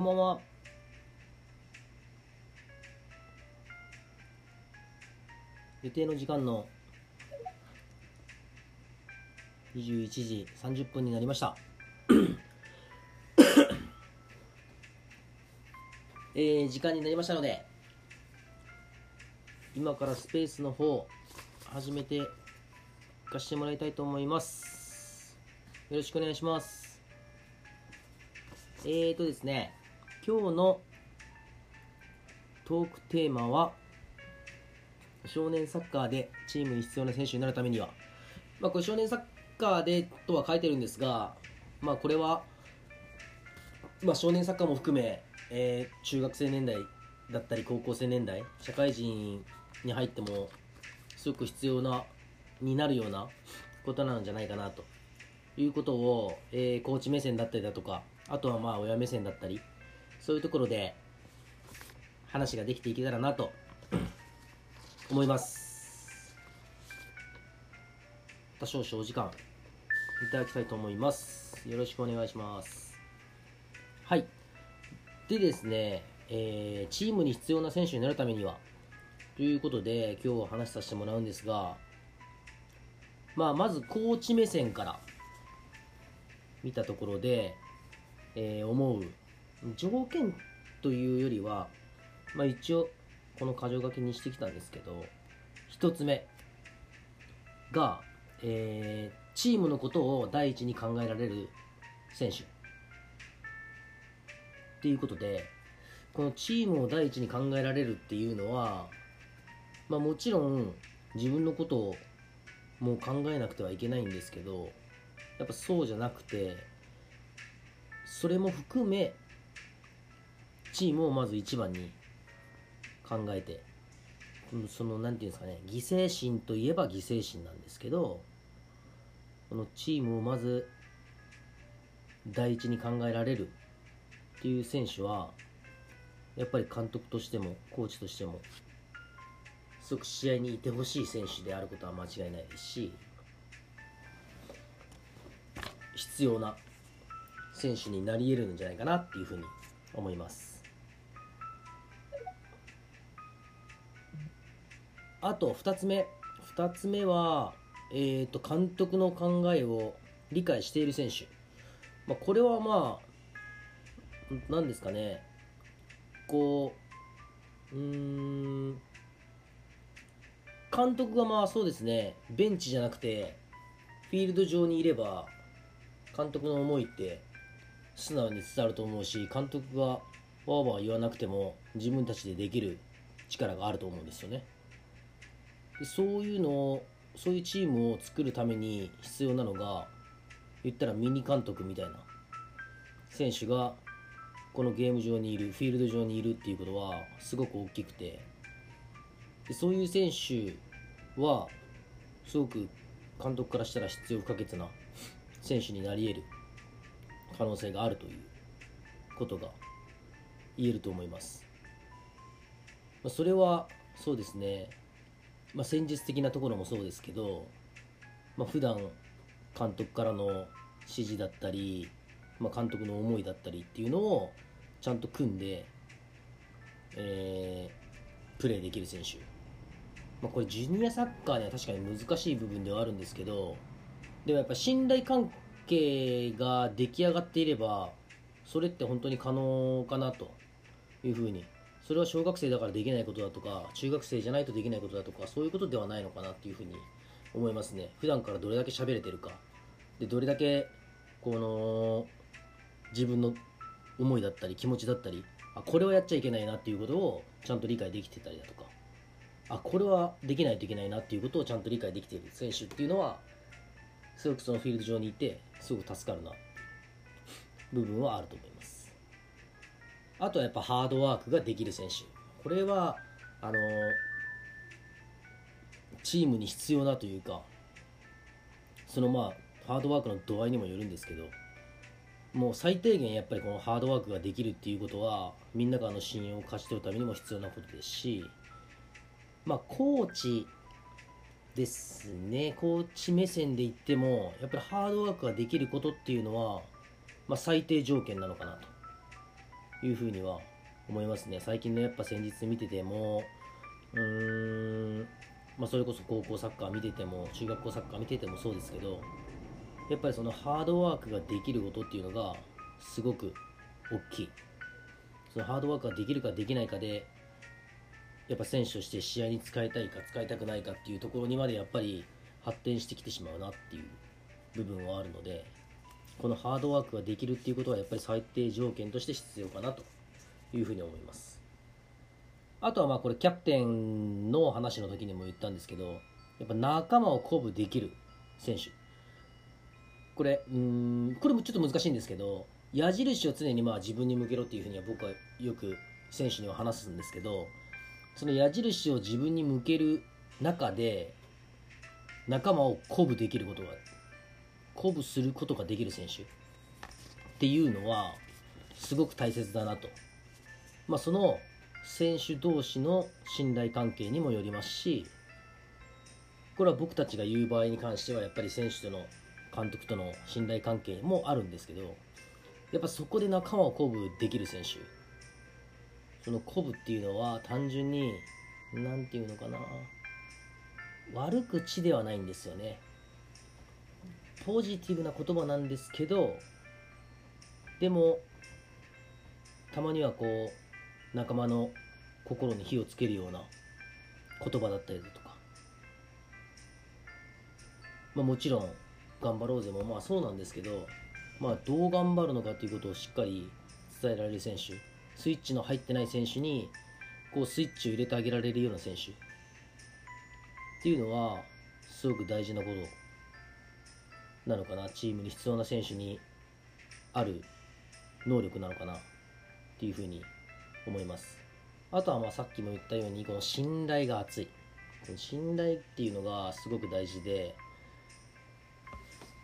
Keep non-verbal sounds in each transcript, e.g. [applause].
こんばんは。予定の時間の21時30分になりました。[coughs] えー、時間になりましたので、今からスペースの方、始めていかしてもらいたいと思います。よろしくお願いします。えーとですね、今日のトークテーマは、少年サッカーでチームに必要な選手になるためには、まあ、これ少年サッカーでとは書いてるんですが、まあ、これは、まあ、少年サッカーも含め、えー中学生年代だったり高校生年代社会人に入ってもすごく必要なになるようなことなんじゃないかなと。いうことを、えーコーチ目線だったりだとかあとはまあ親目線だったりそういうところで話ができていけたらなと思います。多少々お時間いただきたいと思います。よろしくお願いします。はい。でですね、えーチームに必要な選手になるためにはということで今日は話させてもらうんですが、まあ、まずコーチ目線から見たところで、えー思う条件というよりは、まあ、一応この箇条書きにしてきたんですけど一つ目が、えーチームのことを第一に考えられる選手。っていうことでこのチームを第一に考えられるっていうのは、まあ、もちろん自分のことをもう考えなくてはいけないんですけどやっぱそうじゃなくてそれも含めチームをまず一番に考えてそのなんていうんですかね犠牲心といえば犠牲心なんですけどこのチームをまず第一に考えられるっていう選手はやっぱり監督としてもコーチとしてもすごく試合にいてほしい選手であることは間違いないですし必要な選手になり得るんじゃないかなっていうふうに思います。あと2つ目。2つ目は、えー、と監督の考えを理解している選手、まあ、これはまあ何ですかね。こううーん監督がまあそうですね。ベンチじゃなくてフィールド上にいれば監督の思いって素直に伝わると思うし監督がわーわー言わなくても自分たちでできる力があると思うんですよね。でそういうのをそういうチームを作るために必要なのが言ったらミニ監督みたいな。選手がこのゲーム上にいるフィールド上にいるっていうことはすごく大きくて。でそういう選手はすごく監督からしたら必要不可欠な選手になり得る可能性があるということが言えると思います、それはそうですね、まあ、戦術的なところもそうですけど、まあ、普段監督からの指示だったりまあ、監督の思いだったりっていうのをちゃんと組んで、えープレーできる選手、まあ、これジュニアサッカーでは確かに難しい部分ではあるんですけどでもやっぱ信頼関係が出来上がっていればそれって本当に可能かなというふうにそれは小学生だからできないことだとか中学生じゃないとできないことだとかそういうことではないのかなっていうふうに思いますね。普段からどれだけ喋れてるか。でどれだけこの自分の思いだったり気持ちだったりあこれはやっちゃいけないなっていうことをちゃんと理解できてたりだとかあこれはできないといけないなっていうことをちゃんと理解できている選手っていうのはすごくそのフィールド上にいてすごく助かるな部分はあると思います。あとはやっぱハードワークができる選手。これはあのチームに必要なというかそのまあハードワークの度合いにもよるんですけどもう最低限やっぱりこのハードワークができるっていうことはみんなからの信用を勝ち取るためにも必要なことですしまあコーチですね。コーチ目線で言ってもやっぱりハードワークができることっていうのは、まあ、最低条件なのかなと。いうふうには思いますね。最近のやっぱ先日見ててもうーん、まあ、それこそ高校サッカー見てても中学校サッカー見ててもそうですけどやっぱりそのハードワークができることっていうのがすごく大きい。そのハードワークができるかできないかでやっぱ選手として試合に使いたいか使いたくないかっていうところにまでやっぱり発展してきてしまうなっていう部分はあるのでこのハードワークができるっていうことはやっぱり最低条件として必要かなと。いうふうに思います。あとはまあこれキャプテンの話の時にも言ったんですけどやっぱ仲間を鼓舞できる選手。これうんこれもちょっと難しいんですけど矢印を常にまあ自分に向けろっていうふうには僕はよく選手には話すんですけどその矢印を自分に向ける中で仲間を鼓舞できることが鼓舞することができる選手っていうのはすごく大切だなと、まあ、その選手同士の信頼関係にもよりますしこれは僕たちが言う場合に関してはやっぱり選手との監督との信頼関係もあるんですけどやっぱそこで仲間を鼓舞できる選手その鼓舞っていうのは単純に何て言うのかな悪口ではないんですよね。ポジティブな言葉なんですけどでもたまにはこう仲間の心に火をつけるような言葉だったりだとか、まあ、もちろん頑張ろうぜもまあそうなんですけど、まあ、どう頑張るのかということをしっかり伝えられる選手スイッチの入ってない選手にこうスイッチを入れてあげられるような選手。っていうのはすごく大事なこと。なのかな？チームに必要な選手にある能力なのかな？っていうふうに思います。あとはまあさっきも言ったようにこの信頼が厚い。この信頼っていうのがすごく大事で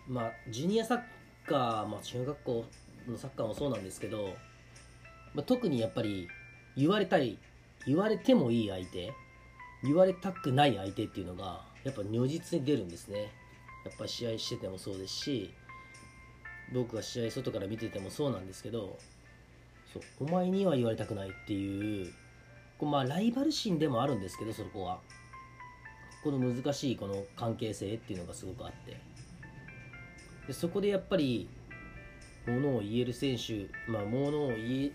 まあジュニアサッカー、まあ、中学校のサッカーもそうなんですけど、まあ、特にやっぱり言われたい言われてもいい相手言われたくない相手っていうのがやっぱ如実に出るんですね。やっぱ試合しててもそうですし僕が試合外から見ててもそうなんですけどそうお前には言われたくないっていうこうまあライバル心でもあるんですけどそこは。この難しいこの関係性っていうのがすごくあって。でそこでやっぱりものを言える選手まあものを言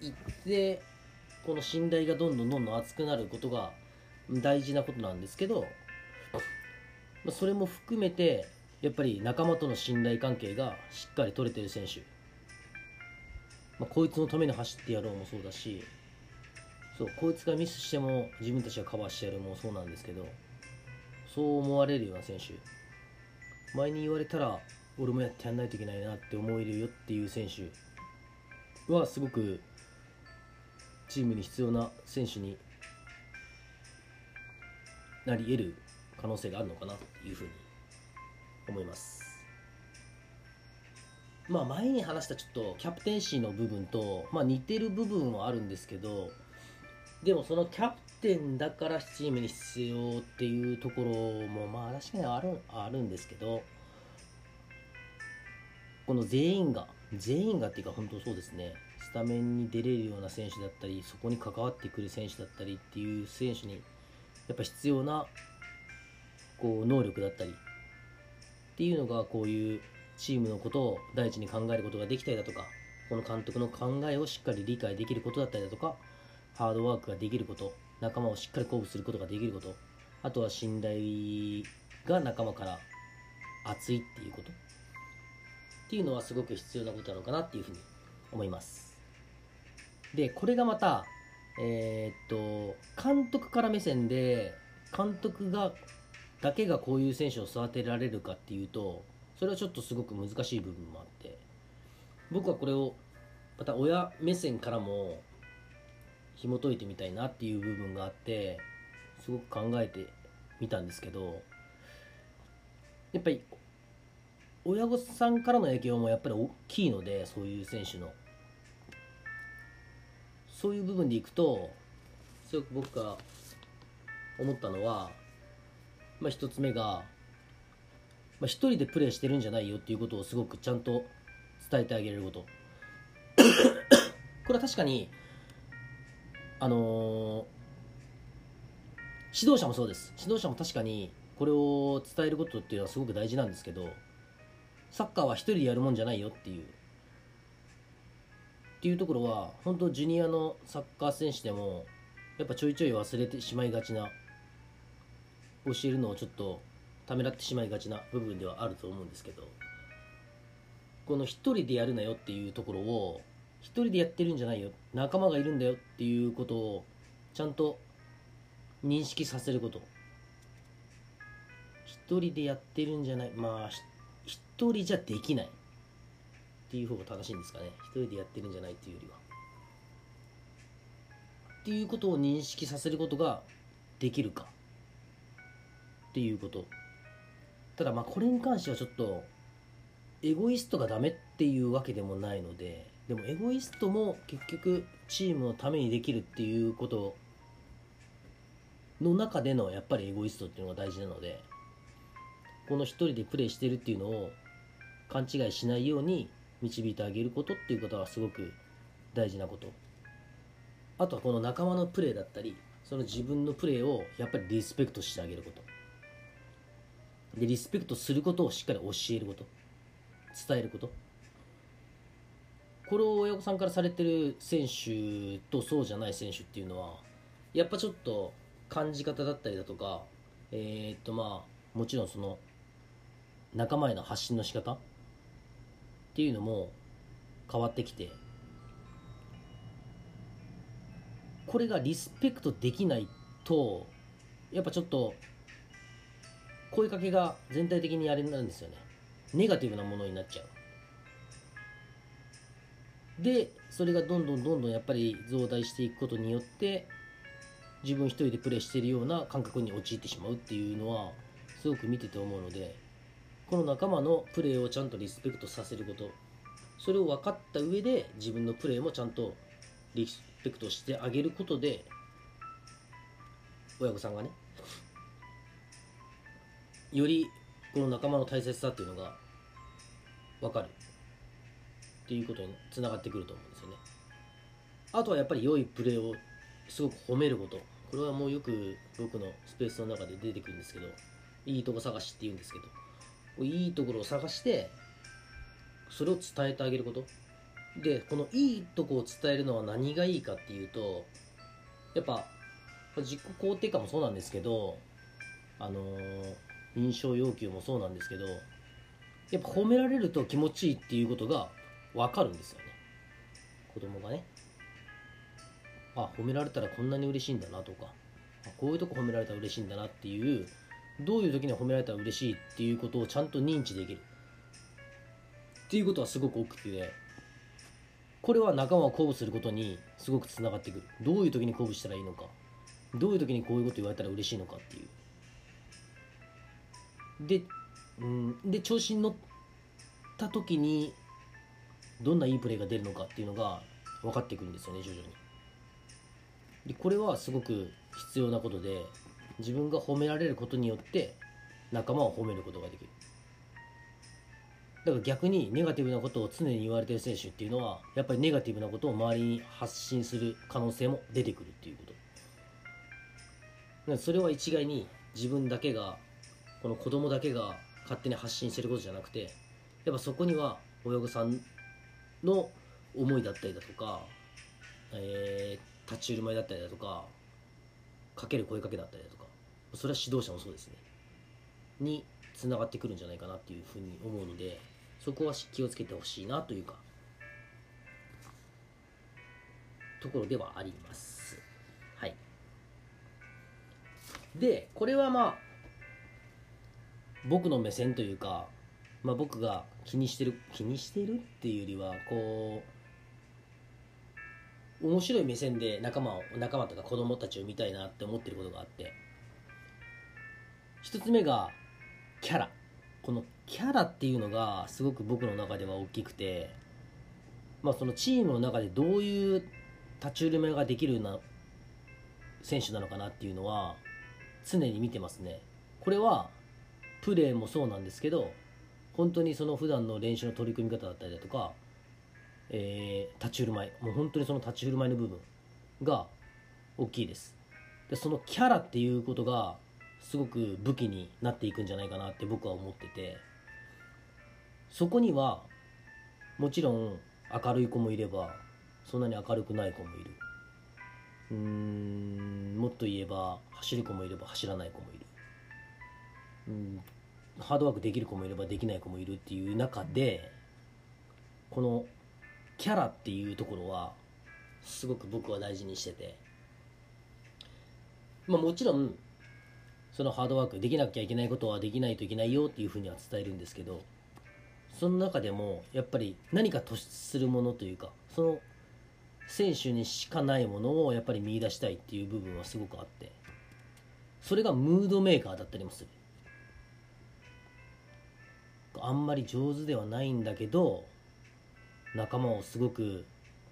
言ってこの信頼がどんどんどんどん厚くなることが大事なことなんですけど、まあ、それも含めてやっぱり仲間との信頼関係がしっかり取れてる選手、まあ、こいつのために走ってやろうもそうだしそうこいつがミスしても自分たちがカバーしてやるもそうなんですけどそう思われるような選手。前に言われたら俺もやってやんないといけないなって思えるよっていう選手はすごくチームに必要な選手になり得る可能性があるのかなというふうに思います。まあ前に話したちょっとキャプテンシーの部分と、まあ、似てる部分はあるんですけどでもそのキャプテンだからチームに必要っていうところもまあ確かにあるあるんですけどこの全員が全員がっていうか本当そうですね。スタメンに出れるような選手だったりそこに関わってくる選手だったりっていう選手にやっぱ必要なこう能力だったりっていうのがこういうチームのことを第一に考えることができたりだとかこの監督の考えをしっかり理解できることだったりだとかハードワークができること仲間をしっかり鼓舞することができることあとは信頼が仲間から熱いっていうこと。っていうのはすごく必要なことなのかなっていうふうに思います。でこれがまたえー、っと監督から目線で監督がだけがこういう選手を育てられるかっていうとそれはちょっとすごく難しい部分もあって僕はこれをまた親目線からも紐解いてみたいなっていう部分があってすごく考えてみたんですけどやっぱり親御さんからの影響もやっぱり大きいのでそういう選手の。そういう部分でいくとすごく僕が思ったのは、まあ、一つ目が、まあ、一人でプレーしてるんじゃないよっていうことをすごくちゃんと伝えてあげれること。これは確かにあのー指導者もそうです。指導者も確かにこれを伝えることっていうのはすごく大事なんですけどサッカーは一人でやるもんじゃないよっていう。っていうところは本当ジュニアのサッカー選手でもやっぱちょいちょい忘れてしまいがちな教えるのをちょっとためらってしまいがちな部分ではあると思うんですけどこの一人でやるなよっていうところを一人でやってるんじゃないよ仲間がいるんだよっていうことをちゃんと認識させること。一人でやってるんじゃないまあ一人じゃできないっていう方が正しいんですかね。一人でやってるんじゃないっていうよりは。っていうことを認識させることができるか。っていうこと。ただまあこれに関してはちょっとエゴイストがダメっていうわけでもないのででもエゴイストも結局チームのためにできるっていうことの中でのやっぱりエゴイストっていうのが大事なのでこの一人でプレーしてるっていうのを勘違いしないように導いてあげることっていうことはすごく大事なこと。あとはこの仲間のプレーだったりその自分のプレーをやっぱりリスペクトしてあげること。でリスペクトすることをしっかり教えること。伝えること。これを親御さんからされてる選手とそうじゃない選手っていうのはやっぱちょっと感じ方だったりだとかえー、っとまあもちろんその仲間への発信の仕方っていうのも変わってきてこれがリスペクトできないとやっぱちょっと声かけが全体的にあれなんですよね。ネガティブなものになっちゃう。でそれがどんどんどんどんやっぱり増大していくことによって自分一人でプレーしているような感覚に陥ってしまうっていうのはすごく見てて思うのでこの仲間のプレーをちゃんとリスペクトさせること。それを分かった上で自分のプレーもちゃんとリスペクトしてあげることで親御さんがねよりこの仲間の大切さっていうのが分かる。っていうことにつながってくると思うんですよね。あとはやっぱり良いプレーをすごく褒めること。これはもうよく僕のスペースの中で出てくるんですけどいいとこ探しっていうんですけどいいところを探してそれを伝えてあげること。でこのいいとこを伝えるのは何がいいかっていうとやっぱ自己肯定感もそうなんですけどあのー印象要求もそうなんですけどやっぱ褒められると気持ちいいっていうことが分かるんですよね。子供がね。あ褒められたらこんなに嬉しいんだなとか。こういうとこ褒められたら嬉しいんだなっていうどういう時に褒められたら嬉しいっていうことをちゃんと認知できる。っていうことはすごく大きくてこれは仲間を鼓舞することにすごくつながってくる。どういう時に鼓舞したらいいのか。どういう時にこういうこと言われたら嬉しいのかっていう。で,、うん、で調子に乗った時にどんないいプレーが出るのかっていうのが分かってくるんですよね徐々に。でこれはすごく必要なことで自分が褒められることによって仲間を褒めることができる。だから逆にネガティブなことを常に言われてる選手っていうのはやっぱりネガティブなことを周りに発信する可能性も出てくるっていうこと。それは一概に自分だけがこの子供だけが勝手に発信してることじゃなくてやっぱそこには親御さんの思いだったりだとか、えー、立ち振る舞いだったりだとかかける声かけだったりだとかそれは指導者もそうですね。につながってくるんじゃないかなっていうふうに思うのでそこは気をつけてほしいなというかところではあります。はい。でこれはまあ僕の目線というか、まあ、僕が気にしてる気にしてるっていうよりはこう面白い目線で仲間を仲間とか子供たちを見たいなって思ってることがあって一つ目がキャラ。このキャラっていうのがすごく僕の中では大きくてまあそのチームの中でどういう立ち振る舞いができるような選手なのかなっていうのは常に見てますね。これはプレーもそうなんですけど本当にその普段の練習の取り組み方だったりだとかえー立ち振る舞いもう本当にその立ち振る舞いの部分が大きいです。でそのキャラっていうことがすごく武器になっていくんじゃないかなって僕は思っててそこにはもちろん明るい子もいればそんなに明るくない子もいる。うーんもっと言えば走る子もいれば走らない子もいる。うんハードワークできる子もいればできない子もいるっていう中でこのキャラっていうところはすごく僕は大事にしてて。まあもちろんそのハードワークできなきゃいけないことはできないといけないよっていうふうには伝えるんですけどその中でもやっぱり何か突出するものというかその選手にしかないものをやっぱり見出したいっていう部分はすごくあってそれがムードメーカーだったりもする。あんまり上手ではないんだけど仲間をすごく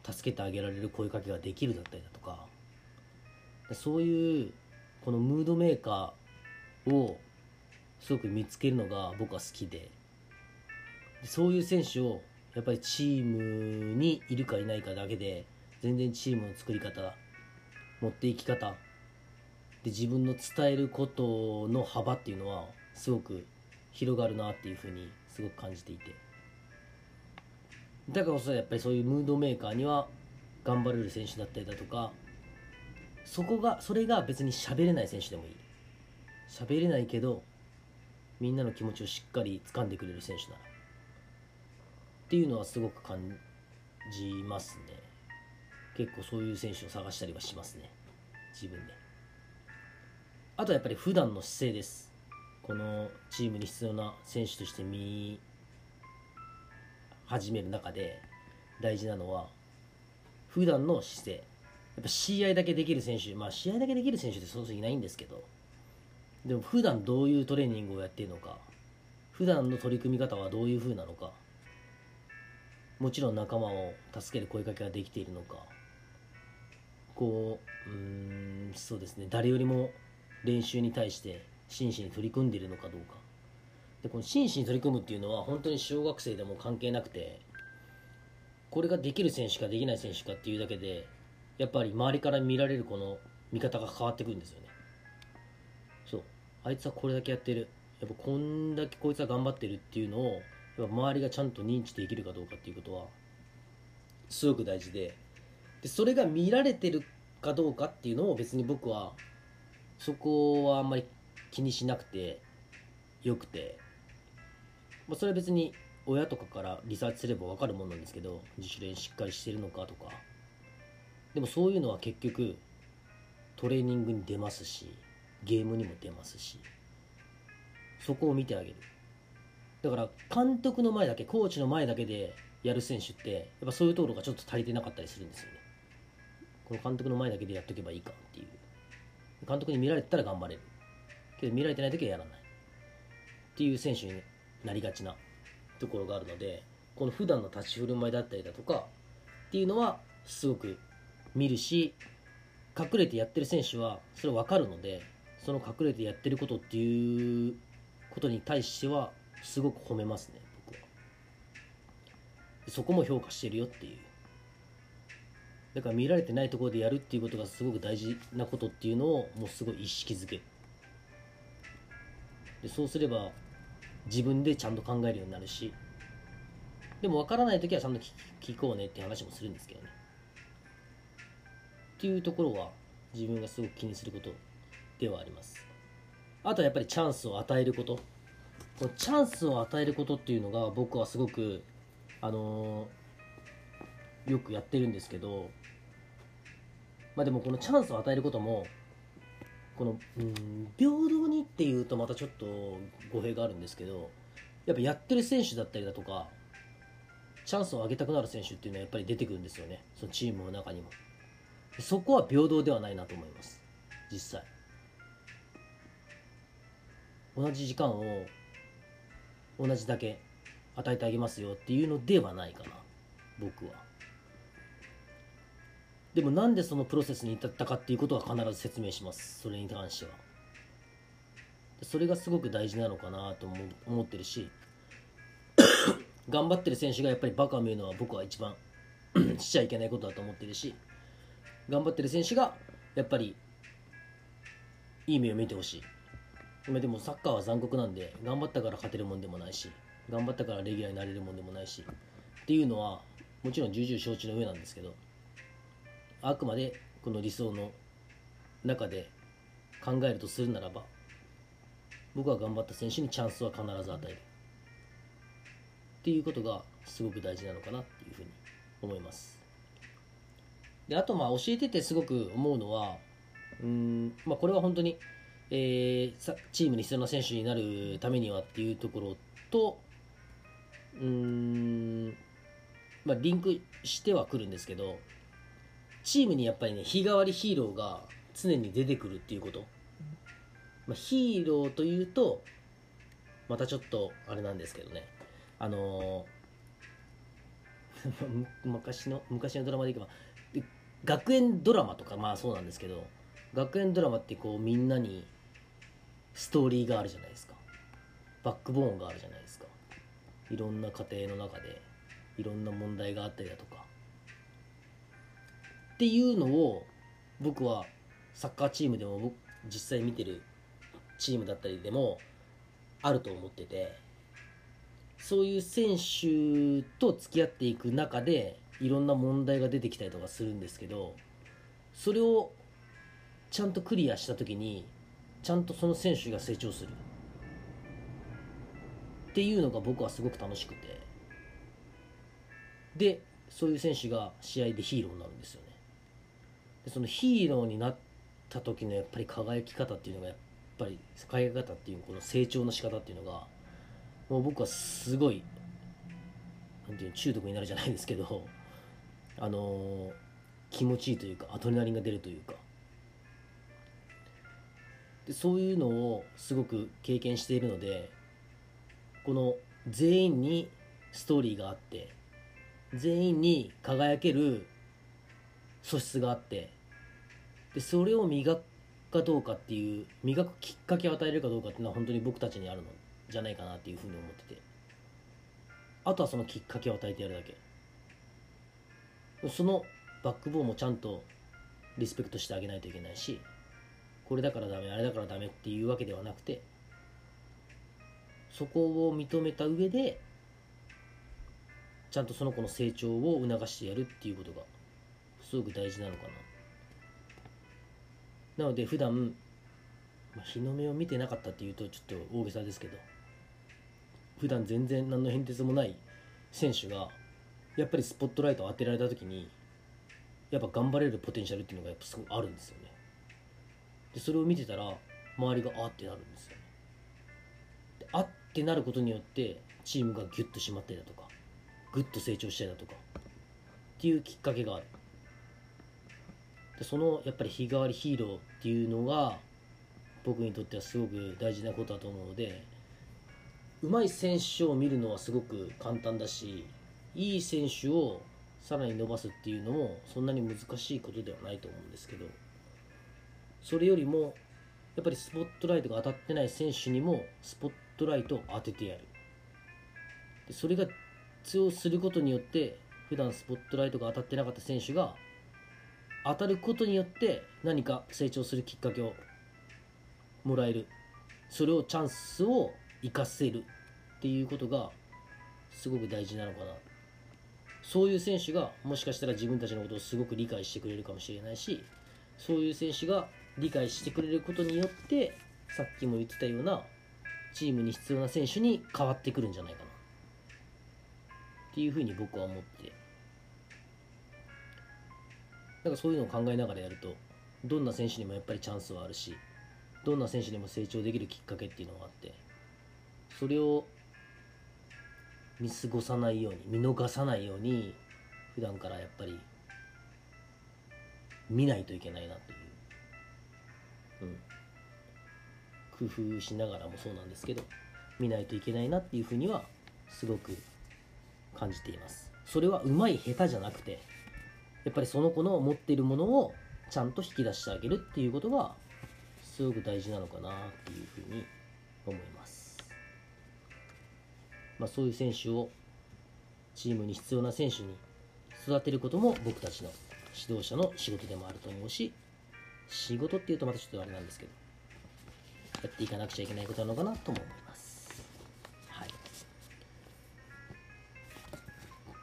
助けてあげられる声かけができるだったりだとか。そういうこのムードメーカーをすごく見つけるのが僕は好きでそういう選手をやっぱりチームにいるかいないかだけで全然チームの作り方持っていき方で自分の伝えることの幅っていうのはすごく広がるなっていうふうにすごく感じていて。だからこそやっぱりそういうムードメーカーには頑張れる選手だったりだとかそこがそれが別に喋れない選手でもいい。喋れないけどみんなの気持ちをしっかり掴んでくれる選手な。らっていうのはすごく感じますね。結構そういう選手を探したりはしますね。自分で。あとはやっぱり普段の姿勢です。このチームに必要な選手として見始める中で大事なのは普段の姿勢。やっぱ試合だけできる選手まあ試合だけできる選手ってそうそういないんですけどでも普段どういうトレーニングをやっているのか普段の取り組み方はどういう風なのかもちろん仲間を助ける声かけができているのかこううんそうですね。誰よりも練習に対して真摯に取り組んでいるのかどうか。でこの真摯に取り組むっていうのは本当に小学生でも関係なくてこれができる選手かできない選手かっていうだけでやっぱり周りから見られるこの見方が変わってくるんですよね。そう。あいつはこれだけやってる。やっぱこんだけこいつは頑張ってるっていうのをやっぱ周りがちゃんと認知できるかどうかっていうことはすごく大事で。でそれが見られてるかどうかっていうのを別に僕はそこはあんまり気にしなくてよくて、まあ、それは別に親とかからリサーチすれば分かるもんなんですけど自主練しっかりしてるのかとか。でもそういうのは結局トレーニングに出ますしゲームにも出ますしそこを見てあげる。だから監督の前だけコーチの前だけでやる選手ってやっぱそういうところがちょっと足りてなかったりするんですよね。この監督の前だけでやっとけばいいかっていう。監督に見られたら頑張れる。けど見られてない時はやらない。っていう選手になりがちなところがあるのでこの普段の立ち振る舞いだったりだとかっていうのはすごく見るし隠れてやってる選手はそれ分かるのでその隠れてやってることっていうことに対してはすごく褒めますね僕は。そこも評価してるよっていう。だから見られてないところでやるっていうことがすごく大事なことっていうのをもうすごい意識づけるでそうすれば自分でちゃんと考えるようになるしでも分からない時はちゃんと聞こうねって話もするんですけどね。っていうところは自分がすごく気にすることではあります。あとはやっぱりチャンスを与えること。このチャンスを与えることっていうのが僕はすごくあのーよくやってるんですけどまあでもこのチャンスを与えることもこのうん平等にっていうとまたちょっと語弊があるんですけどやっぱやってる選手だったりだとかチャンスを上げたくなる選手っていうのはやっぱり出てくるんですよね。そのチームの中にも。そこは平等ではないなと思います。実際。同じ時間を同じだけ与えてあげますよっていうのではないかな。僕は。でもなんでそのプロセスに至ったかっていうことは必ず説明します。それに関しては。それがすごく大事なのかなと思思ってるし。[coughs] 頑張ってる選手がやっぱりバカを見るのは僕は一番 [coughs] しちゃいけないことだと思ってるし。頑張ってる選手がやっぱりいい目を見てほしい。でもサッカーは残酷なんで頑張ったから勝てるもんでもないし頑張ったからレギュラーになれるもんでもないしっていうのはもちろん重々承知の上なんですけど。あくまでこの理想の中で考えるとするならば僕は頑張った選手にチャンスは必ず与える。っていうことがすごく大事なのかなっていうふうに思います。であとまあ教えててすごく思うのはうんまあこれは本当に、えー、チームに必要な選手になるためにはっていうところとうんまあリンクしてはくるんですけどチームにやっぱりね日替わりヒーローが常に出てくるっていうこと、まあ、ヒーローというとまたちょっとあれなんですけどね。あのー [laughs] 昔の昔のドラマでいけば学園ドラマとかまあそうなんですけど学園ドラマってこうみんなにストーリーがあるじゃないですか。バックボーンがあるじゃないですか。いろんな家庭の中でいろんな問題があったりだとか。っていうのを僕はサッカーチームでも実際見てるチームだったりでもあると思っててそういう選手と付き合っていく中でいろんな問題が出てきたりとかするんですけどそれをちゃんとクリアした時にちゃんとその選手が成長する。っていうのが僕はすごく楽しくて。でそういう選手が試合でヒーローになるんですよ。でそのヒーローになった時のやっぱり輝き方っていうのがやっぱり輝き方っていうこの成長の仕方っていうのがもう僕はすごいなんていう中毒になるじゃないですけどあのー、気持ちいいというかアドレナリンが出るというか。でそういうのをすごく経験しているのでこの全員にストーリーがあって全員に輝ける素質があってでそれを磨くかどうかっていう磨くきっかけを与えるかどうかっていうのは本当に僕たちにあるのじゃないかなっていうふうに思ってて。あとはそのきっかけを与えてやるだけ。そのバックボーンもちゃんとリスペクトしてあげないといけないしこれだからダメあれだからダメっていうわけではなくてそこを認めた上でちゃんとその子の成長を促してやるっていうことがすごく大事なのかな。なので普段、まあ、日の目を見てなかったっていうとちょっと大げさですけど普段全然何の変哲もない選手がやっぱりスポットライトを当てられた時にやっぱ頑張れるポテンシャルっていうのがやっぱすごいあるんですよね。でそれを見てたら周りがあってなるんですよね。であってなることによってチームがギュッと締まったりだとかグッと成長したりだとかっていうきっかけがある。でそのやっぱり日替わりヒーローっていうのが僕にとってはすごく大事なことだと思うので上手い選手を見るのはすごく簡単だしいい選手をさらに伸ばすっていうのもそんなに難しいことではないと思うんですけどそれよりもやっぱりスポットライトが当たってない選手にもスポットライトを当ててやる。でそれが通用することによって普段スポットライトが当たってなかった選手が当たることによって何か成長するきっかけをもらえる。それをチャンスを生かせるっていうことがすごく大事なのかな。そういう選手がもしかしたら自分たちのことをすごく理解してくれるかもしれないしそういう選手が理解してくれることによってさっきも言ってたようなチームに必要な選手に変わってくるんじゃないかな。っていうふうに僕は思って。なんかそういうのを考えながらやるとどんな選手にもやっぱりチャンスはあるしどんな選手にも成長できるきっかけっていうのがあってそれを見過ごさないように見逃さないように普段からやっぱり見ないといけないなっていう、うん、工夫しながらもそうなんですけど見ないといけないなっていうふうにはすごく感じています。それはうまい下手じゃなくてやっぱりその子の持っているものをちゃんと引き出してあげるっていうことがすごく大事なのかなっていうふうに思います。まあそういう選手をチームに必要な選手に育てることも僕たちの指導者の仕事でもあると思うし仕事っていうとまたちょっとあれなんですけどやっていかなくちゃいけないことなのかなとも思います。はい。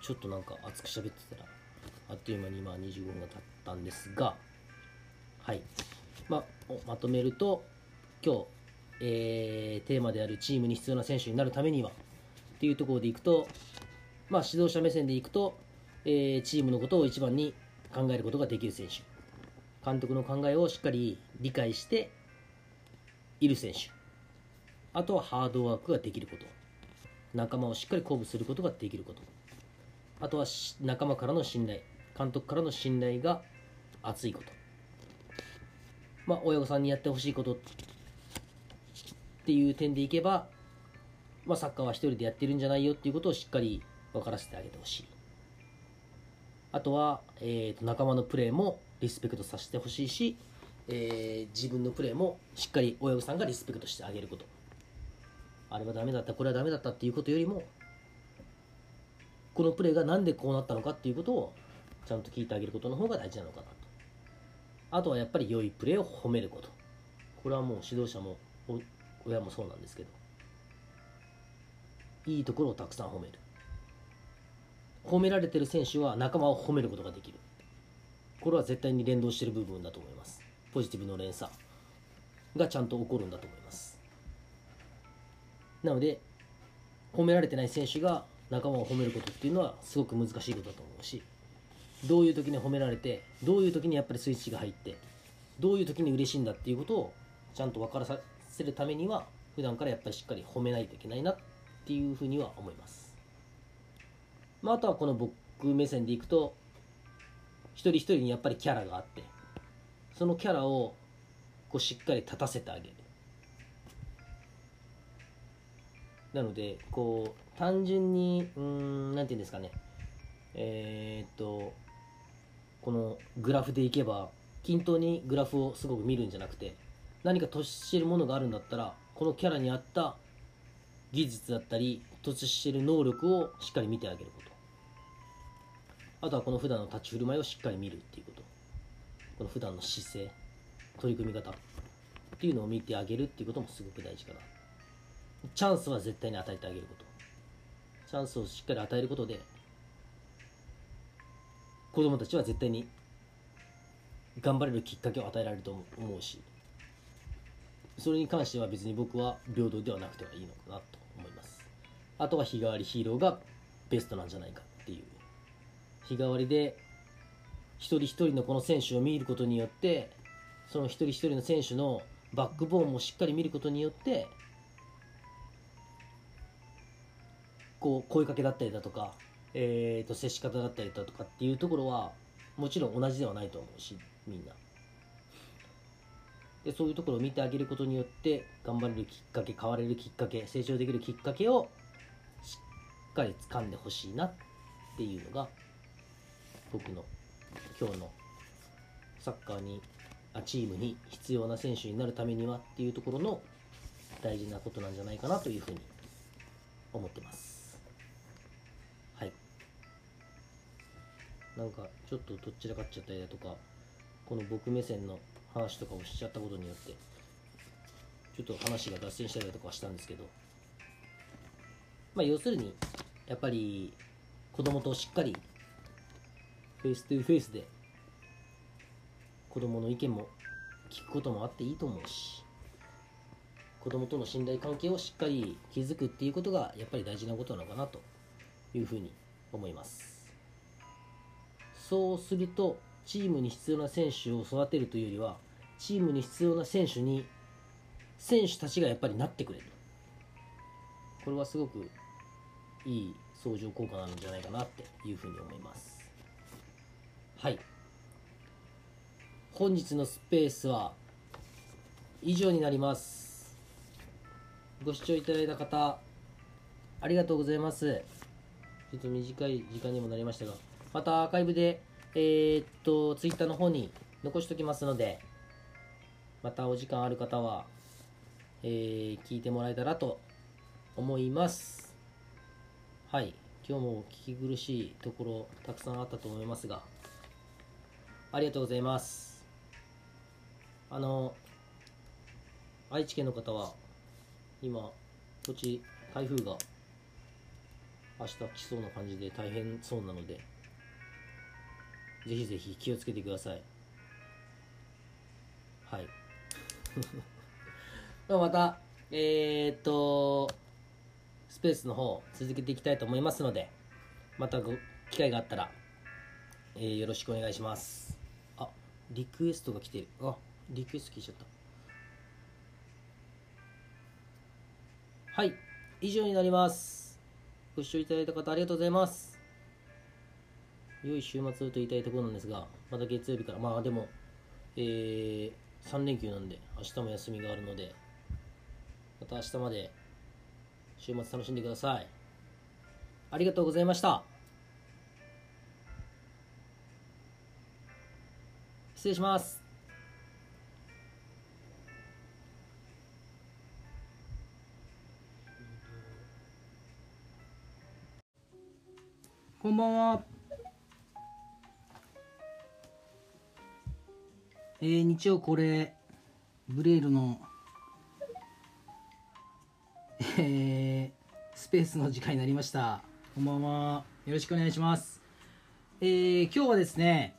ちょっとなんか熱く喋ってたらあっという間に今25分が経ったんですがはい。まあまとめると今日、えー、テーマであるチームに必要な選手になるためにはっていうところでいくとまあ指導者目線でいくと、えー、チームのことを一番に考えることができる選手。監督の考えをしっかり理解している選手。あとはハードワークができること。仲間をしっかり鼓舞することができること。あとは仲間からの信頼。監督からの信頼が厚いこと。まあ親御さんにやってほしいことっていう点でいけば、まあ、サッカーは一人でやってるんじゃないよっていうことをしっかり分からせてあげてほしい。あとは、えー、と仲間のプレーもリスペクトさせてほしいし、えー、自分のプレーもしっかり親御さんがリスペクトしてあげること。あれはダメだったこれはダメだったっていうことよりもこのプレーが何でこうなったのかっていうことをちゃんと聞いてあげることの方が大事なのかなと。あとはやっぱり良いプレーを褒めること。これはもう指導者も親もそうなんですけど。いいところをたくさん褒める。褒められてる選手は仲間を褒めることができる。これは絶対に連動してる部分だと思います。ポジティブの連鎖がちゃんと起こるんだと思います。なので褒められてない選手が仲間を褒めることっていうのはすごく難しいことだと思うしどういう時に褒められてどういう時にやっぱりスイッチが入ってどういう時に嬉しいんだっていうことをちゃんと分からさせるためには普段からやっぱりしっかり褒めないといけないなっていうふうには思います、まあ、あとはこの僕目線でいくと一人一人にやっぱりキャラがあってそのキャラをこうしっかり立たせてあげる。なのでこう単純にうんなんていうんですかね。えー、っとこのグラフでいけば均等にグラフをすごく見るんじゃなくて何か突出してるものがあるんだったらこのキャラに合った技術だったり突出してる能力をしっかり見てあげること。あとはこの普段の立ち振る舞いをしっかり見るっていうこと。この普段の姿勢取り組み方っていうのを見てあげるっていうこともすごく大事かな。チャンスは絶対に与えてあげること。チャンスをしっかり与えることで子供たちは絶対に頑張れるきっかけを与えられると思うしそれに関しては別に僕は平等ではなくてはいいのかなと思います。あとは日替わりヒーローがベストなんじゃないかっていう。日替わりで一人一人のこの選手を見ることによってその一人一人の選手のバックボーンもしっかり見ることによってこう声かけだったりだとか、えー、と接し方だったりだとかっていうところはもちろん同じではないと思うしみんな。でそういうところを見てあげることによって頑張れるきっかけ変われるきっかけ成長できるきっかけをしっかり掴んでほしいなっていうのが僕の今日のサッカーにあチームに必要な選手になるためにはっていうところの大事なことなんじゃないかなというふうに思ってますはいなんかちょっとどっちらかっちゃったりだとかこの僕目線の話とかをしちゃったことによってちょっと話が脱線したりだとかはしたんですけどまあ要するにやっぱり子供としっかり face to face で子供の意見も聞くこともあっていいと思うし子供との信頼関係をしっかり築くっていうことがやっぱり大事なことなのかなというふうに思います。そうするとチームに必要な選手を育てるというよりはチームに必要な選手に選手たちがやっぱりなってくれる。これはすごくいい相乗効果なんじゃないかなっていうふうに思います。はい。本日のスペースは以上になります。ご視聴いただいた方ありがとうございます。ちょっと短い時間にもなりましたがまたアーカイブでえー、っと、ツイッターの方に残しておきますので、またお時間ある方は、えー、聞いてもらえたらと思います。はい。今日も聞き苦しいところたくさんあったと思いますがありがとうございますあの愛知県の方は今土地台風が明日来そうな感じで大変そうなのでぜひぜひ気をつけてください。はい。[laughs] またえー、っとスペースの方続けていきたいと思いますのでまたご機会があったら、えー、よろしくお願いします。あリクエストが来てる。あリクエスト聞いちゃった。はい。以上になります。ご視聴いただいた方ありがとうございます。良い週末と言いたいところなんですがまた月曜日からまあでもえー、3連休なんで明日も休みがあるのでまた明日まで週末楽しんでください。ありがとうございました。失礼します。こんばんは。えー、日曜これ、ブレールの、えー、スペースの時間になりました。こんばんは。よろしくお願いします。えー、今日はですね、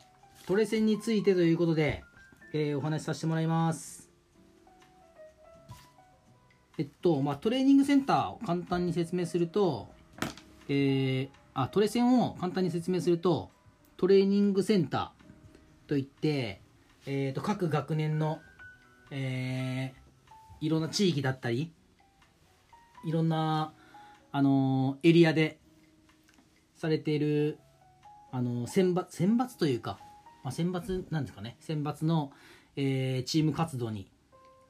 トレセンについてということで、えー、お話しさせてもらいます。えっと、まあ、トレーニングセンターを簡単に説明すると、えー、あトレセンを簡単に説明するとトレーニングセンターといって、えー、と各学年の、えーいろんな地域だったりいろんな、あのーエリアでされている、あのー選抜選抜というか、まあ、選抜なんですかね。選抜の、えーチーム活動に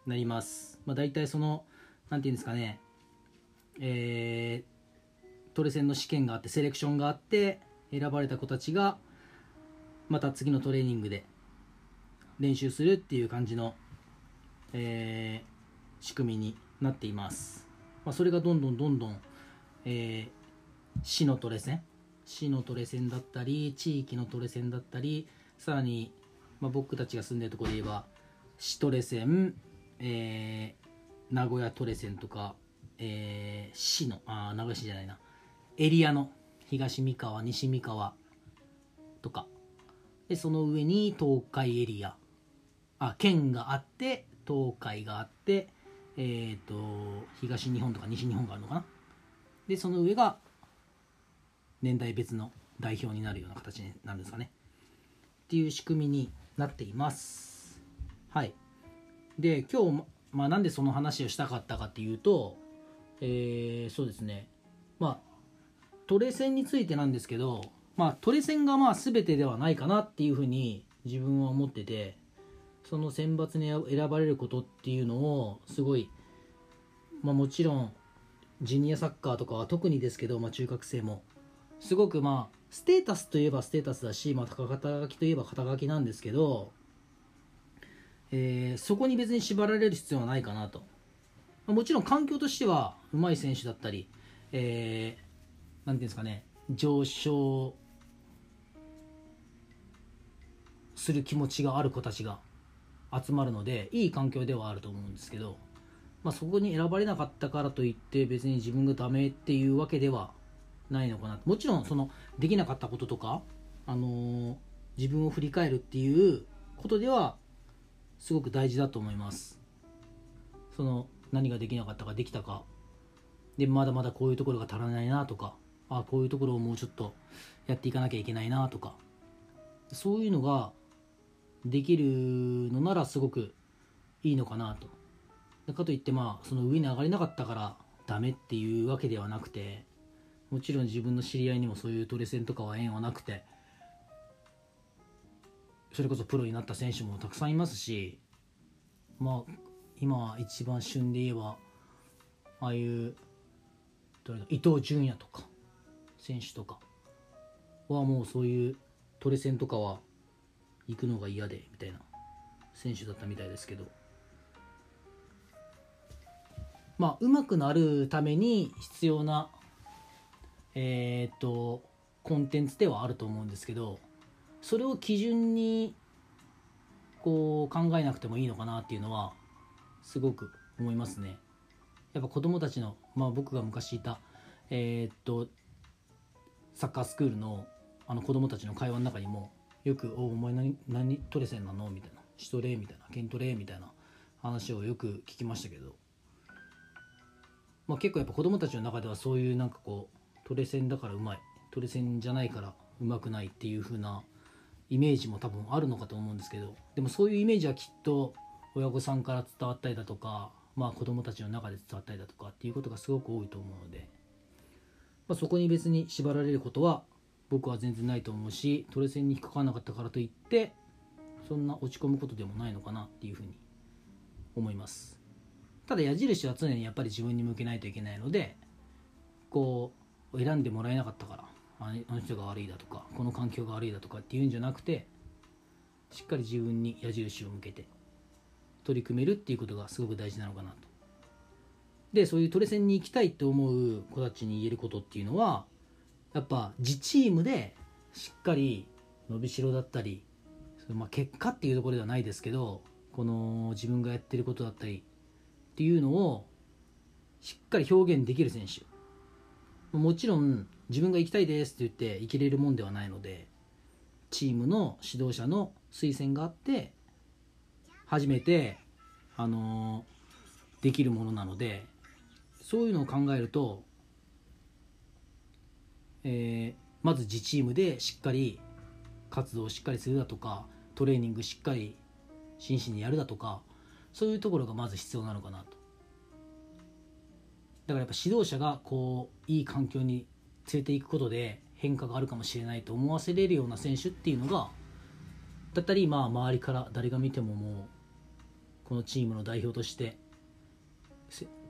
なります、まあ、大体そのなんていうんですかね。えートレセンの試験があってセレクションがあって選ばれた子たちがまた次のトレーニングで練習するっていう感じの、えー仕組みになっています、まあ、それがどんどんどんどん、えー市のトレセン市のトレセンだったり地域のトレセンだったりさらに、まあ、僕たちが住んでるところで言えば市トレセン、えー名古屋トレセンとか、えー市のあー名古屋市じゃないな。エリアの東三河西三河とか。でその上に東海エリア。あ県があって東海があってえっ、と東日本とか西日本があるのかな？でその上が年代別の代表になるような形なんですかね。っていう仕組みになっています。はい。で今日、まあ、なんでその話をしたかったかっていうとえーそうですね。まあトレセンについてなんですけど、まあ、トレセンがまあ全てではないかなっていうふうに自分は思っててその選抜に選ばれることっていうのをすごい、まあ、もちろんジュニアサッカーとかは特にですけど、まあ、中学生もすごくまあステータスといえばステータスだし、まあ、肩書きといえば肩書きなんですけど、えーそこに別に縛られる必要はないかなと。まあもちろん環境としては上手い選手だったり、えーていうんですかね上昇する気持ちがある子たちが集まるのでいい環境ではあると思うんですけど、まあ、そこに選ばれなかったからといって別に自分がダメっていうわけではないのかなもちろんそのできなかったこととか、あのー自分を振り返るっていうことではすごく大事だと思います。その何ができなかったかできたか。でまだまだこういうところが足らないなとかあこういうところをもうちょっとやっていかなきゃいけないなとか。そういうのができるのならすごくいいのかなと。かといってまあその上に上がれなかったからダメっていうわけではなくてもちろん自分の知り合いにもそういうトレセンとかは縁はなくてそれこそプロになった選手もたくさんいますしまあ今一番旬で言えばああいう誰だ伊東純也とか選手とかはもうそういうトレセンとかは行くのが嫌でみたいな選手だったみたいですけどまあ上手くなるために必要なえーっとコンテンツではあると思うんですけどそれを基準にこう考えなくてもいいのかなっていうのはすごく思いますね。やっぱ子供たちの、まあ、僕が昔いた、えーっとサッカースクールのあの子供たちの会話の中にもよく「おお前何何トレセンなの?」みたいな「シトレー」みたいな「ケントレー」みたいな話をよく聞きましたけど、まあ、結構やっぱ子供たちの中ではそういうなんかこうトレセンだからうまい。トレセンじゃないからうまくないっていう風なイメージも多分あるのかと思うんですけど。でもそういうイメージはきっと親御さんから伝わったりだとか、まあ、子供たちの中で伝わったりだとかっていうことがすごく多いと思うので、まあ、そこに別に縛られることは僕は全然ないと思うしトレセンに引っかからなかったからといってそんな落ち込むことでもないのかなっていうふうに思います。ただ矢印は常にやっぱり自分に向けないといけないのでこう選んでもらえなかったからあの人が悪いだとかこの環境が悪いだとかっていうんじゃなくてしっかり自分に矢印を向けて取り組めるっていうことがすごく大事なのかなと。でそういうトレセンに行きたいと思う子たちに言えることっていうのはやっぱ自チームでしっかり伸びしろだったりまあ、結果っていうところではないですけどこの自分がやってることだったりっていうのをしっかり表現できる選手。もちろん自分が行きたいですって言って行けれるもんではないのでチームの指導者の推薦があって初めて、あの、できるものなのでそういうのを考えると、えー、まず自チームでしっかり活動をしっかりするだとかトレーニングしっかり真摯にやるだとかそういうところがまず必要なのかなと。だからやっぱ指導者がこういい環境に連れていくことで変化があるかもしれないと思わせれるような選手っていうのがだったりまあ周りから誰が見てももうこのチームの代表として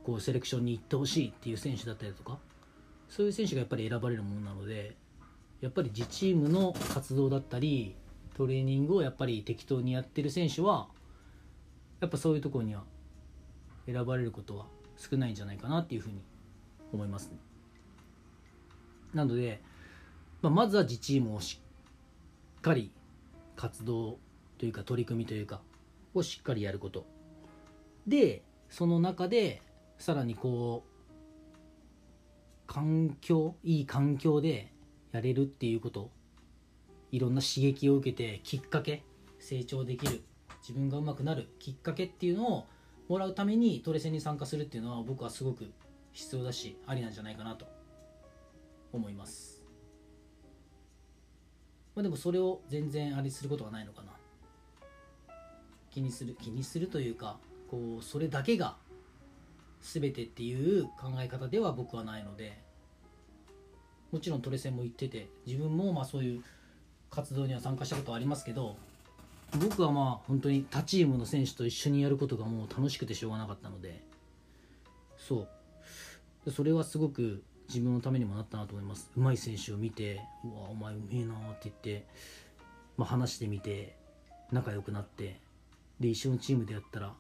こうセレクションに行ってほしいっていう選手だったりとかそういう選手がやっぱり選ばれるものなのでやっぱり自チームの活動だったりトレーニングをやっぱり適当にやってる選手はやっぱそういうところには選ばれることは少ないんじゃないかなっていうふうに思いますね。なので、まあ、まずは自チームをしっかり活動というか取り組みというかをしっかりやることでその中でさらにこう環境いい環境でやれるっていうこといろんな刺激を受けてきっかけ成長できる自分が上手くなるきっかけっていうのをもらうためにトレセンに参加するっていうのは僕はすごく必要だしありなんじゃないかなと思います。まあでもそれを全然あれすることはないのかな。気にする気にするというかこうそれだけが全てっていう考え方では僕はないのでもちろんトレセンも言ってて自分もまあそういう活動には参加したことはありますけど僕はまあ本当に他チームの選手と一緒にやることがもう楽しくてしょうがなかったのでそう。それはすごく自分のためにもなったなと思います。上手い選手を見てうわお前うめえなって言って、まあ、話してみて仲良くなってで一緒のチームでやったら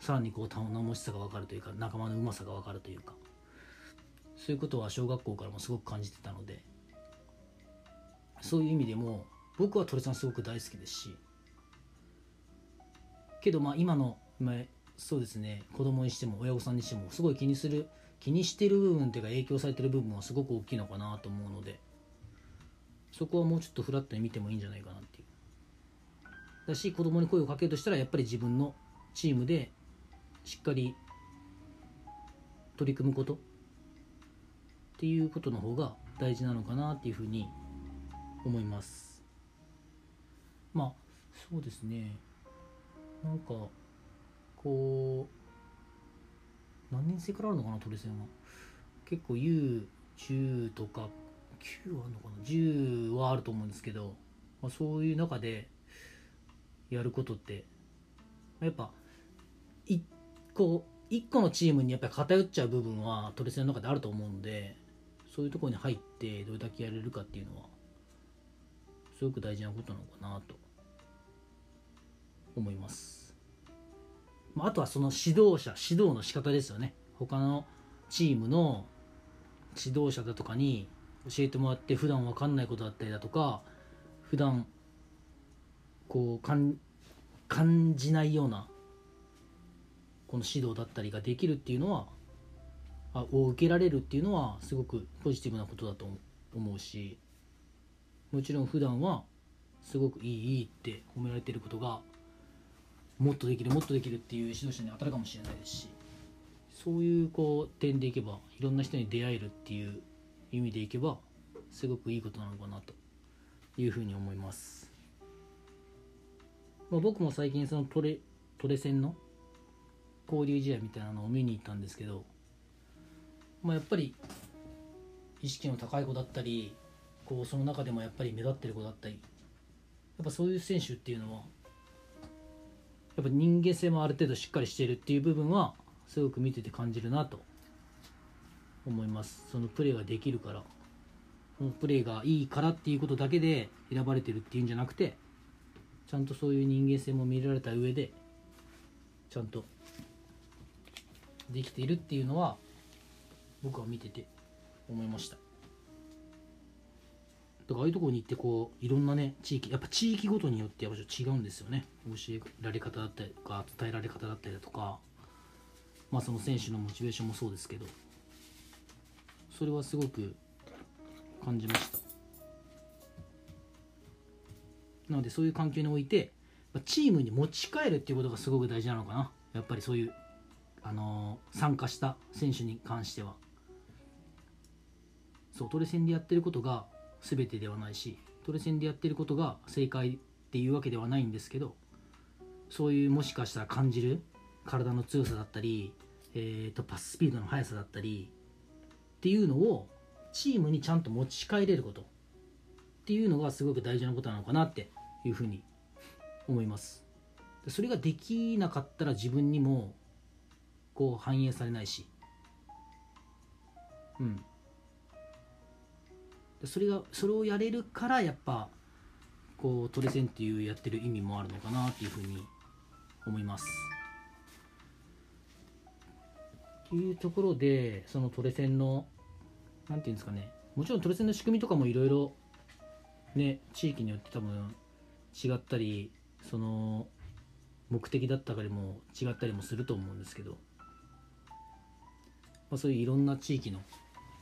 さらにこう頼もしさが分かるというか仲間のうまさが分かるというか。そういうことは小学校からもすごく感じてたので。そういう意味でも僕は鳥さんすごく大好きですし。けどまあ今のそうですね。子供にしても親御さんにしてもすごい気にする気にしてる部分っていうか影響されてる部分はすごく大きいのかなと思うので。そこはもうちょっとフラットに見てもいいんじゃないかなっていう。だし子供に声をかけるとしたらやっぱり自分のチームでしっかり取り組むことっていうことの方が大事なのかなっていうふうに思います。まあそうですね。なんかこう何年生からあるのかなトレセンは。結構 U10 とか9はあるのかな10はあると思うんですけど、まあ、そういう中でやることってやっぱ一個一個のチームにやっぱり偏っちゃう部分はトレセンの中であると思うのでそういうところに入ってどれだけやれるかっていうのはすごく大事なことなのかなと思います、まあ、あとはその指導者指導の仕方ですよね。他のチームの指導者だとかに教えてもらって普段分かんないことだったりだとか普段こう感じないようなこの指導だったりができるっていうのはあを受けられるっていうのはすごくポジティブなことだと思うしもちろん普段はすごくいいいいって褒められてることがもっとできるもっとできるっていう指導者に当たるかもしれないですしそういうこう点でいけばいろんな人に出会えるっていう意味でいけばすごくいいことなのかなというふうに思います、まあ、僕も最近そのトレトレ戦の交流試合みたいなのを見に行ったんですけど、まあ、やっぱり意識の高い子だったりこうその中でもやっぱり目立ってる子だったりやっぱそういう選手っていうのはやっぱ人間性もある程度しっかりしているっていう部分はすごく見てて感じるなと思います。そのプレーができるからそのプレーがいいからっていうことだけで選ばれてるっていうんじゃなくてちゃんとそういう人間性も見られた上でちゃんとできているっていうのは僕は見てて思いました。だからああいうところに行ってこういろんなね地域やっぱ地域ごとによってやっぱ違うんですよね。教えられ方だったりとか伝えられ方だったりだとかまあその選手のモチベーションもそうですけどそれはすごく感じました。なのでそういう環境においてチームに持ち帰るっていうことがすごく大事なのかな。やっぱりそういう、あのー参加した選手に関しては。そうトレセンでやってることが全てではないしトレセンでやってることが正解っていうわけではないんですけどそういうもしかしたら感じる体の強さだったり、えー、とパススピードの速さだったりっていうのをチームにちゃんと持ち帰れること。っていうのがすごく大事なことなのかなっていうふうに思います。それができなかったら自分にもこう反映されないし。うん。それがそれをやれるからやっぱこうトレセンっていうやってる意味もあるのかなっていうふうに思います。っていうところでそのトレセンのなんていうんですかね。もちろんトレセンの仕組みとかもいろいろね地域によって多分違ったりその目的だったりも違ったりもすると思うんですけど、まあ、そういういろんな地域の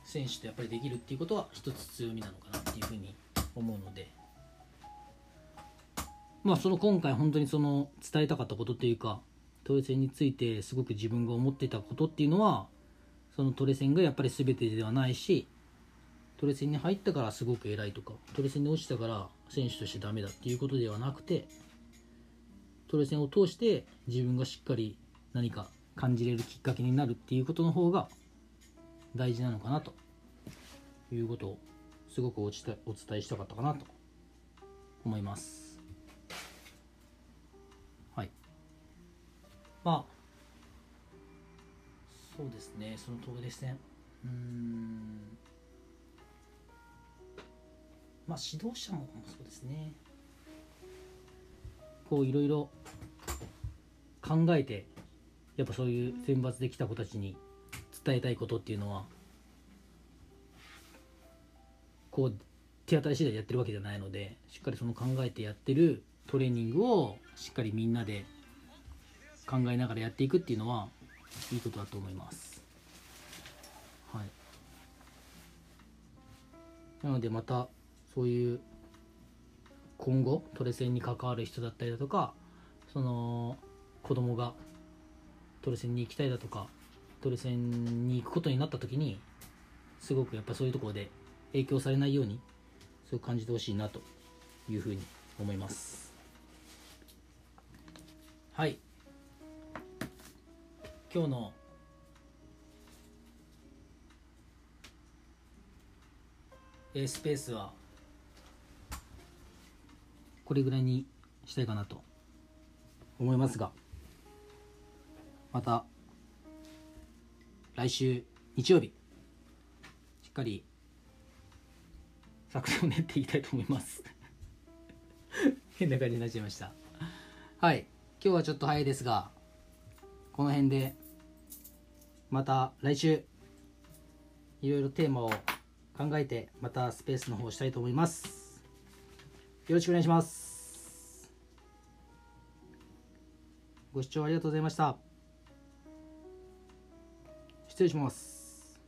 選手とやっぱりできるっていうことは一つ強みなのかなっていうふうに思うので。まあその今回本当にその伝えたかったことっていうかトレセンについてすごく自分が思ってたことっていうのはそのトレセンがやっぱり全てではないしトレセンに入ったからすごく偉いとかトレセンに落ちたから選手としてダメだっていうことではなくてトレセンを通して自分がしっかり何か感じれるきっかけになるっていうことの方が大事なのかなと。いうことをすごくお伝えお伝えしたかったかなと。思います。はい。まあそうですね。そのトレセンうん。まあ指導者もそうですね。こういろいろ考えてやっぱそういう選抜できた子たちに伝えたいことっていうのはこう手当たり次第やってるわけじゃないのでしっかりその考えてやってるトレーニングをしっかりみんなで考えながらやっていくっていうのはいいことだと思います。はい、なのでまたそういう今後トレセンに関わる人だったりだとかその子供がトレセンに行きたいだとかトレセンに行くことになった時にすごくやっぱそういうところで影響されないようにそう感じてほしいなというふうに思います。はい。今日のえースペースはこれぐらいにしたいかなと思いますがまた来週日曜日。しっかり作戦を練っていきたいと思います。[laughs] 変な感じになっちゃいました。はい。今日はちょっと早いですがこの辺でまた来週いろいろテーマを考えてまたスペースの方したいと思います。よろしくお願いします。ご視聴ありがとうございました。失礼します。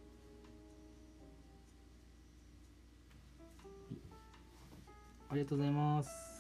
ありがとうございます。